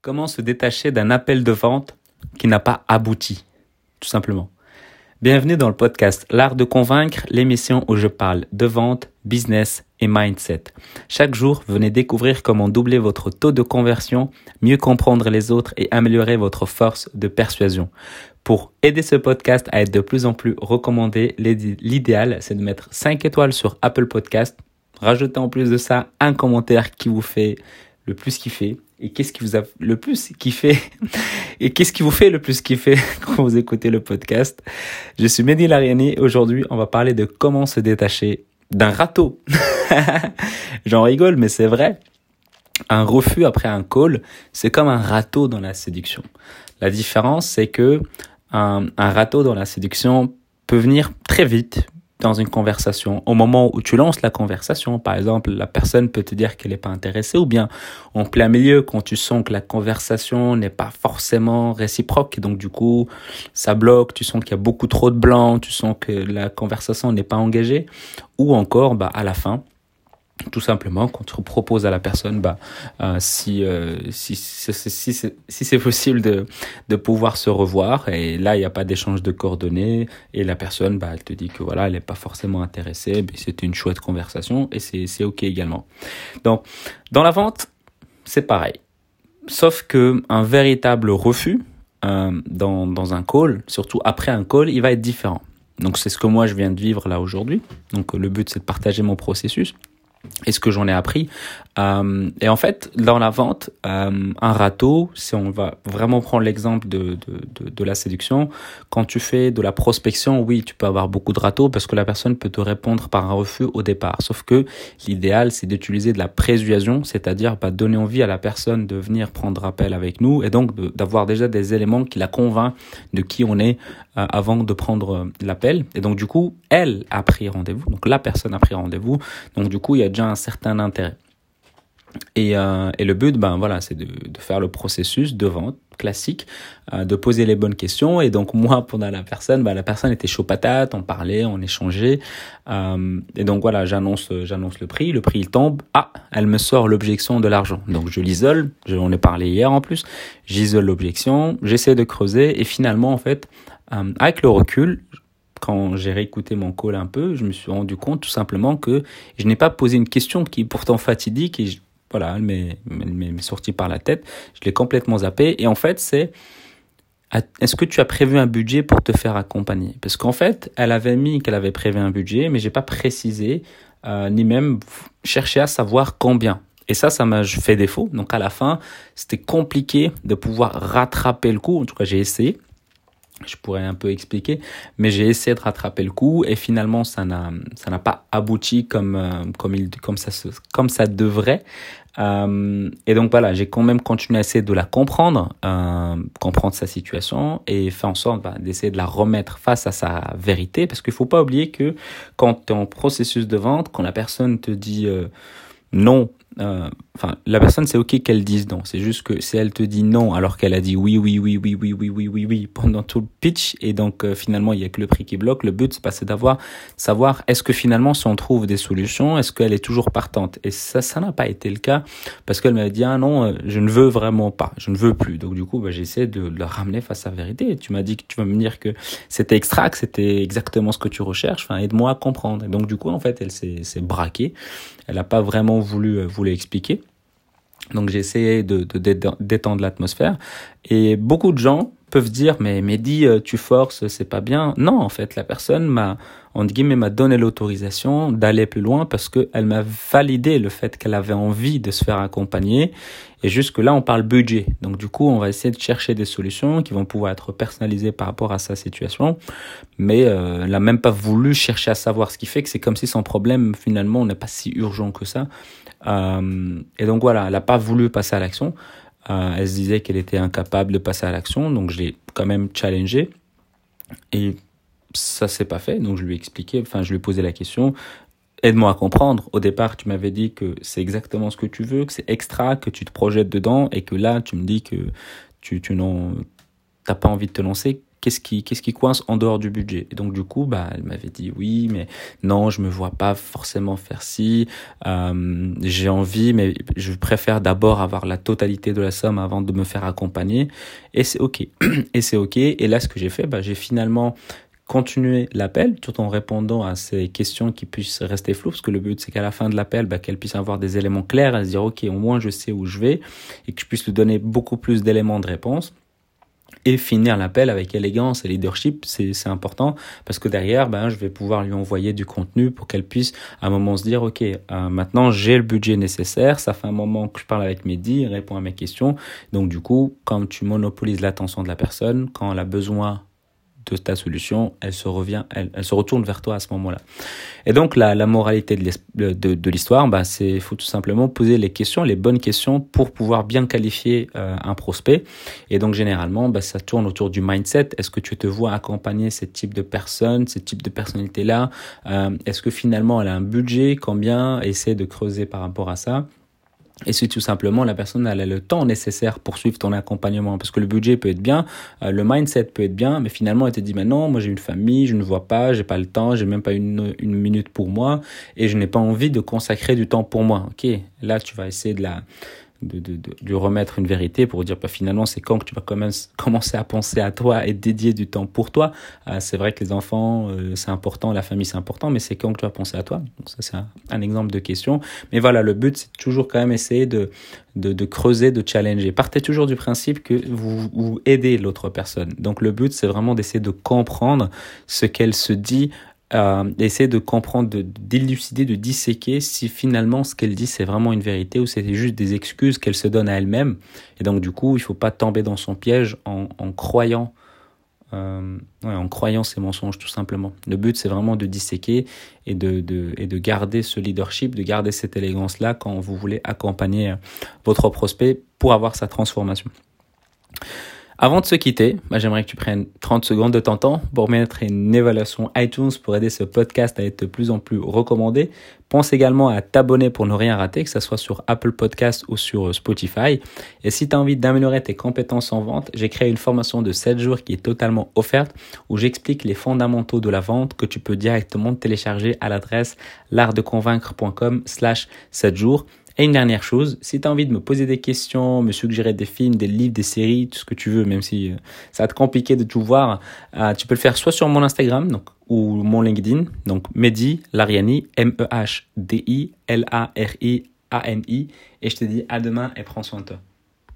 Comment se détacher d'un appel de vente qui n'a pas abouti, tout simplement. Bienvenue dans le podcast L'art de convaincre, l'émission où je parle de vente, business et mindset. Chaque jour, venez découvrir comment doubler votre taux de conversion, mieux comprendre les autres et améliorer votre force de persuasion. Pour aider ce podcast à être de plus en plus recommandé, l'idéal, c'est de mettre 5 étoiles sur Apple Podcast. Rajoutez en plus de ça un commentaire qui vous fait le plus kiffer et qu'est-ce qui vous a le plus kiffé Et qu'est-ce qui vous fait le plus kiffer quand vous écoutez le podcast Je suis Mehdi Lariani. Aujourd'hui, on va parler de comment se détacher d'un râteau. J'en rigole, mais c'est vrai. Un refus après un call, c'est comme un râteau dans la séduction. La différence, c'est que un, un râteau dans la séduction peut venir très vite, dans une conversation, au moment où tu lances la conversation, par exemple, la personne peut te dire qu'elle n'est pas intéressée, ou bien en plein milieu, quand tu sens que la conversation n'est pas forcément réciproque, et donc du coup, ça bloque, tu sens qu'il y a beaucoup trop de blanc, tu sens que la conversation n'est pas engagée, ou encore, bah, à la fin, tout simplement quand tu proposes à la personne bah, euh, si, euh, si, si, si, si c'est possible de, de pouvoir se revoir. Et là il n'y a pas d'échange de coordonnées. Et la personne bah, elle te dit que voilà elle n'est pas forcément intéressée mais c'était une chouette conversation et c'est ok également. Donc dans la vente c'est pareil. Sauf que un véritable refus euh, dans, dans un call surtout après un call il va être différent. Donc c'est ce que moi je viens de vivre là aujourd'hui. Donc le but c'est de partager mon processus et ce que j'en ai appris. Euh, et en fait, dans la vente, euh, un râteau, si on va vraiment prendre l'exemple de, de, de, de, la séduction, quand tu fais de la prospection, oui, tu peux avoir beaucoup de râteaux parce que la personne peut te répondre par un refus au départ. Sauf que l'idéal, c'est d'utiliser de la présuasion, c'est-à-dire bah, donner envie à la personne de venir prendre appel avec nous et donc d'avoir déjà des éléments qui la convainc de qui on est euh, avant de prendre l'appel. Et donc, du coup, elle a pris rendez-vous. Donc, la personne a pris rendez-vous. Donc, du coup, il y a déjà un certain intérêt. Et, euh, et le but, ben voilà, c'est de, de, faire le processus de vente classique, euh, de poser les bonnes questions. Et donc moi, pendant la personne, ben, la personne était chaud patate, on parlait, on échangeait. Euh, et donc voilà, j'annonce, j'annonce le prix, le prix il tombe. Ah, elle me sort l'objection de l'argent. Donc je l'isole. On ai parlé hier en plus. J'isole l'objection, j'essaie de creuser et finalement en fait, avec le recul, quand j'ai réécouté mon call un peu, je me suis rendu compte tout simplement que je n'ai pas posé une question qui est pourtant fatidique et voilà, elle m'est, sortie par la tête. Je l'ai complètement zappé. Et en fait, c'est est-ce que tu as prévu un budget pour te faire accompagner? Parce qu'en fait, elle avait mis qu'elle avait prévu un budget, mais j'ai pas précisé euh, ni même cherché à savoir combien. Et ça, ça m'a fait défaut. Donc à la fin, c'était compliqué de pouvoir rattraper le coup. En tout cas, j'ai essayé je pourrais un peu expliquer, mais j'ai essayé de rattraper le coup et finalement ça n'a ça n'a pas abouti comme euh, comme il comme ça comme ça devrait. Euh, et donc voilà, j'ai quand même continué à essayer de la comprendre, euh, comprendre sa situation et faire en sorte bah, d'essayer de la remettre face à sa vérité, parce qu'il faut pas oublier que quand tu es en processus de vente, quand la personne te dit euh, non euh, enfin, la personne, c'est ok qu'elle dise non. C'est juste que si elle te dit non alors qu'elle a dit oui, oui, oui, oui, oui, oui, oui, oui, oui pendant tout le pitch et donc euh, finalement il y a que le prix qui bloque. Le but, c'est d'avoir savoir est-ce que finalement si on trouve des solutions, est-ce qu'elle est toujours partante. Et ça, ça n'a pas été le cas parce qu'elle m'a dit ah non, euh, je ne veux vraiment pas, je ne veux plus. Donc du coup, bah, j'essaie de le ramener face à la vérité. Tu m'as dit que tu vas me dire que c'était extra, que c'était exactement ce que tu recherches. Enfin, aide-moi à comprendre. Et donc du coup, en fait, elle s'est braquée. Elle n'a pas vraiment voulu voulu expliquer. Donc j'ai essayé de, de détendre l'atmosphère. Et beaucoup de gens peuvent dire mais Mehdi euh, tu forces c'est pas bien. Non en fait la personne m'a entre guillemets m'a donné l'autorisation d'aller plus loin parce que elle m'a validé le fait qu'elle avait envie de se faire accompagner. Et jusque là on parle budget. Donc du coup on va essayer de chercher des solutions qui vont pouvoir être personnalisées par rapport à sa situation. Mais euh, elle n'a même pas voulu chercher à savoir. Ce qui fait que c'est comme si son problème finalement n'est pas si urgent que ça. Euh, et donc voilà elle n'a pas voulu passer à l'action euh, elle se disait qu'elle était incapable de passer à l'action, donc je l'ai quand même challengé. Et ça s'est pas fait, donc je lui ai expliqué, enfin je lui ai posé la question. Aide-moi à comprendre. Au départ, tu m'avais dit que c'est exactement ce que tu veux, que c'est extra, que tu te projettes dedans, et que là, tu me dis que tu, tu n'as pas envie de te lancer. Qu'est-ce qui, qu'est-ce qui coince en dehors du budget Et donc du coup, bah, elle m'avait dit oui, mais non, je me vois pas forcément faire ci. Euh, j'ai envie, mais je préfère d'abord avoir la totalité de la somme avant de me faire accompagner. Et c'est ok. Et c'est ok. Et là, ce que j'ai fait, bah, j'ai finalement continué l'appel tout en répondant à ces questions qui puissent rester floues parce que le but c'est qu'à la fin de l'appel bah, qu'elle puisse avoir des éléments clairs et se dire ok au moins je sais où je vais et que je puisse lui donner beaucoup plus d'éléments de réponse et finir l'appel avec élégance et leadership, c'est important parce que derrière, ben, je vais pouvoir lui envoyer du contenu pour qu'elle puisse à un moment se dire, OK, euh, maintenant j'ai le budget nécessaire, ça fait un moment que je parle avec Mehdi, il répond à mes questions. Donc du coup, quand tu monopolises l'attention de la personne, quand elle a besoin ta solution, elle se revient, elle, se retourne vers toi à ce moment-là. Et donc la, la moralité de, l'histoire, bah, c'est faut tout simplement poser les questions, les bonnes questions pour pouvoir bien qualifier euh, un prospect. Et donc généralement, bah, ça tourne autour du mindset. Est-ce que tu te vois accompagner ce type de personnes, ce type de personnalité-là euh, Est-ce que finalement elle a un budget? Combien? Essaie de creuser par rapport à ça. Et si tout simplement la personne a le temps nécessaire pour suivre ton accompagnement, parce que le budget peut être bien, euh, le mindset peut être bien, mais finalement elle te dit maintenant moi j'ai une famille, je ne vois pas, j'ai pas le temps, j'ai même pas une, une minute pour moi, et je n'ai pas envie de consacrer du temps pour moi. Ok, là tu vas essayer de la de, de, de, lui remettre une vérité pour dire bah, finalement c'est quand que tu vas commencer à penser à toi et dédier du temps pour toi. Euh, c'est vrai que les enfants euh, c'est important, la famille c'est important, mais c'est quand que tu vas penser à toi. Donc ça c'est un, un, exemple de question. Mais voilà, le but c'est toujours quand même essayer de, de, de creuser, de challenger. Partez toujours du principe que vous, vous aidez l'autre personne. Donc le but c'est vraiment d'essayer de comprendre ce qu'elle se dit euh, essayer de comprendre, de d'élucider, de disséquer si finalement ce qu'elle dit c'est vraiment une vérité ou c'est juste des excuses qu'elle se donne à elle-même. Et donc du coup, il faut pas tomber dans son piège en, en croyant, euh, ouais, en croyant ces mensonges tout simplement. Le but c'est vraiment de disséquer et de, de, et de garder ce leadership, de garder cette élégance là quand vous voulez accompagner votre prospect pour avoir sa transformation. Avant de se quitter, bah, j'aimerais que tu prennes 30 secondes de ton temps pour mettre une évaluation iTunes pour aider ce podcast à être de plus en plus recommandé. Pense également à t'abonner pour ne rien rater, que ce soit sur Apple Podcast ou sur Spotify. Et si tu as envie d'améliorer tes compétences en vente, j'ai créé une formation de 7 jours qui est totalement offerte où j'explique les fondamentaux de la vente que tu peux directement télécharger à l'adresse l'artdeconvaincre.com slash 7 jours. Et une dernière chose, si tu as envie de me poser des questions, me suggérer des films, des livres, des séries, tout ce que tu veux, même si euh, ça va être compliqué de tout voir, euh, tu peux le faire soit sur mon Instagram ou mon LinkedIn, donc Mehdi Lariani, M-E-H-D-I-L-A-R-I-A-N-I. Et je te dis à demain et prends soin de toi.